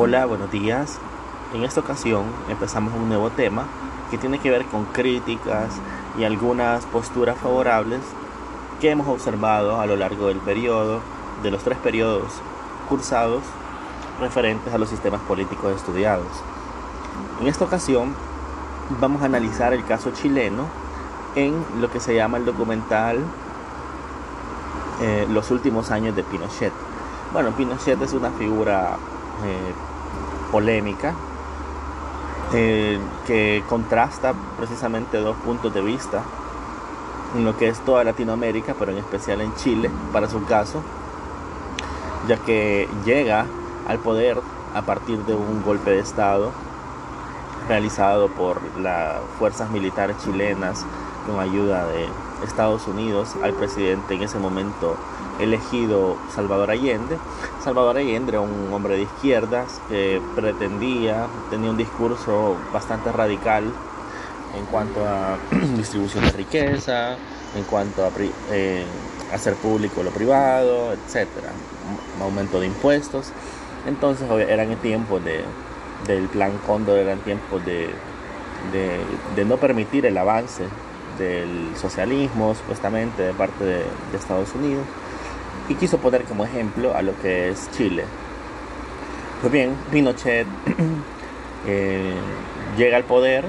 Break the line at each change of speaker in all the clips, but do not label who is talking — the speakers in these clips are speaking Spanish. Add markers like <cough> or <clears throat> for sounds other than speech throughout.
Hola, buenos días. En esta ocasión empezamos un nuevo tema que tiene que ver con críticas y algunas posturas favorables que hemos observado a lo largo del periodo, de los tres periodos cursados referentes a los sistemas políticos estudiados. En esta ocasión vamos a analizar el caso chileno en lo que se llama el documental eh, Los últimos años de Pinochet. Bueno, Pinochet es una figura polémica eh, que contrasta precisamente dos puntos de vista en lo que es toda Latinoamérica, pero en especial en Chile, para su caso, ya que llega al poder a partir de un golpe de Estado realizado por las fuerzas militares chilenas con ayuda de Estados Unidos al presidente en ese momento elegido Salvador Allende. Salvador Allende era un hombre de izquierdas que pretendía, tenía un discurso bastante radical en cuanto a <clears throat> distribución de riqueza, en cuanto a eh, hacer público lo privado, etcétera, aumento de impuestos. Entonces eran tiempos de, del plan Cóndor, eran tiempos de, de, no permitir el avance del socialismo, supuestamente, de parte de Estados Unidos y quiso poner como ejemplo a lo que es Chile. Pues bien, Pinochet <clears throat> eh, llega al poder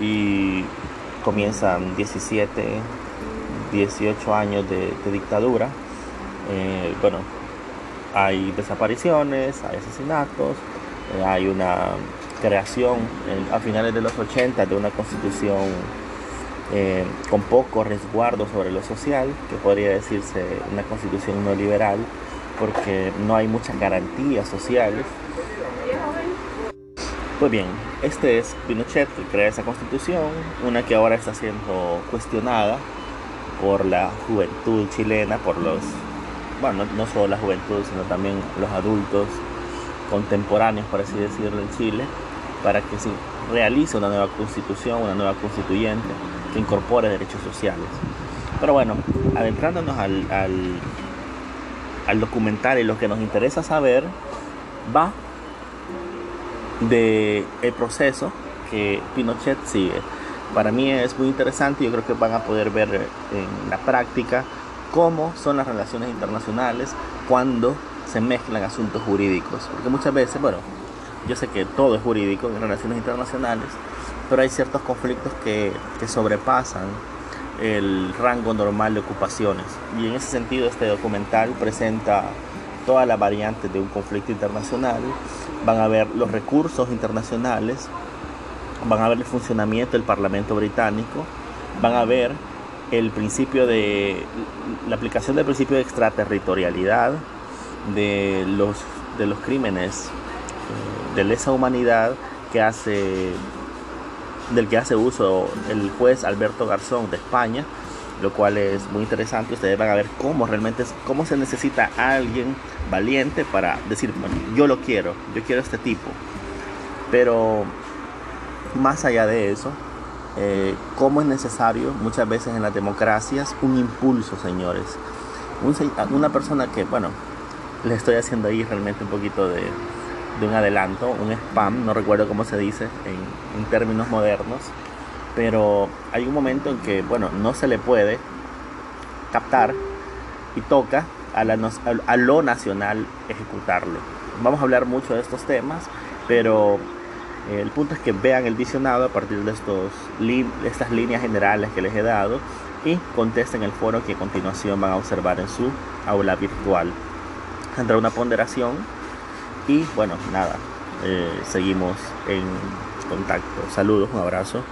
y comienzan 17, 18 años de, dictadura. Eh, bueno, hay desapariciones, hay asesinatos, eh, hay una creación a finales de los 80 de una constitución eh, con poco resguardo sobre lo social, que podría decirse una constitución no liberal, porque no hay muchas garantías sociales. Pues bien, este es Pinochet que crea esa constitución, una que ahora está siendo cuestionada por la juventud chilena, por los, bueno, no solo la juventud, sino también los adultos contemporáneos, por así decirlo, en Chile, para que se realice una nueva constitución, una nueva constituyente que incorpore derechos sociales. Pero bueno, adentrándonos al, al, documental y lo que nos interesa saber va de el proceso que Pinochet sigue. Para mí es muy interesante, yo creo que van a poder ver en la práctica cómo son las relaciones internacionales cuando se mezclan asuntos jurídicos. Porque muchas veces, bueno, yo sé que todo es jurídico en relaciones internacionales, pero hay ciertos conflictos que, sobrepasan el rango normal de ocupaciones. Y en ese sentido este documental presenta todas las variantes de un conflicto internacional, van a ver los recursos internacionales, van a ver el funcionamiento del Parlamento británico, van a ver el principio de la aplicación del principio de extraterritorialidad de los, de los crímenes eh, de lesa humanidad que hace del que hace uso el juez Alberto Garzón de España, lo cual es muy interesante. Ustedes van a ver cómo realmente cómo se necesita alguien valiente para decir, yo lo quiero, yo quiero este tipo. Pero más allá de eso, eh, cómo es necesario muchas veces en las democracias un impulso, señores. una persona que, bueno, le estoy haciendo ahí realmente un poquito de, de un adelanto, un spam, no recuerdo cómo se dice en, términos modernos, pero hay un momento en que, bueno, no se le puede captar y toca a, la, a lo nacional ejecutarlo. Vamos a hablar mucho de estos temas, pero eh, el punto es que vean el visionado a partir de, estos estas líneas generales que les he dado y contesten el foro que a continuación van a observar en su aula virtual. Tendrá una ponderación y bueno, nada, eh, seguimos en contacto. Saludos, un abrazo.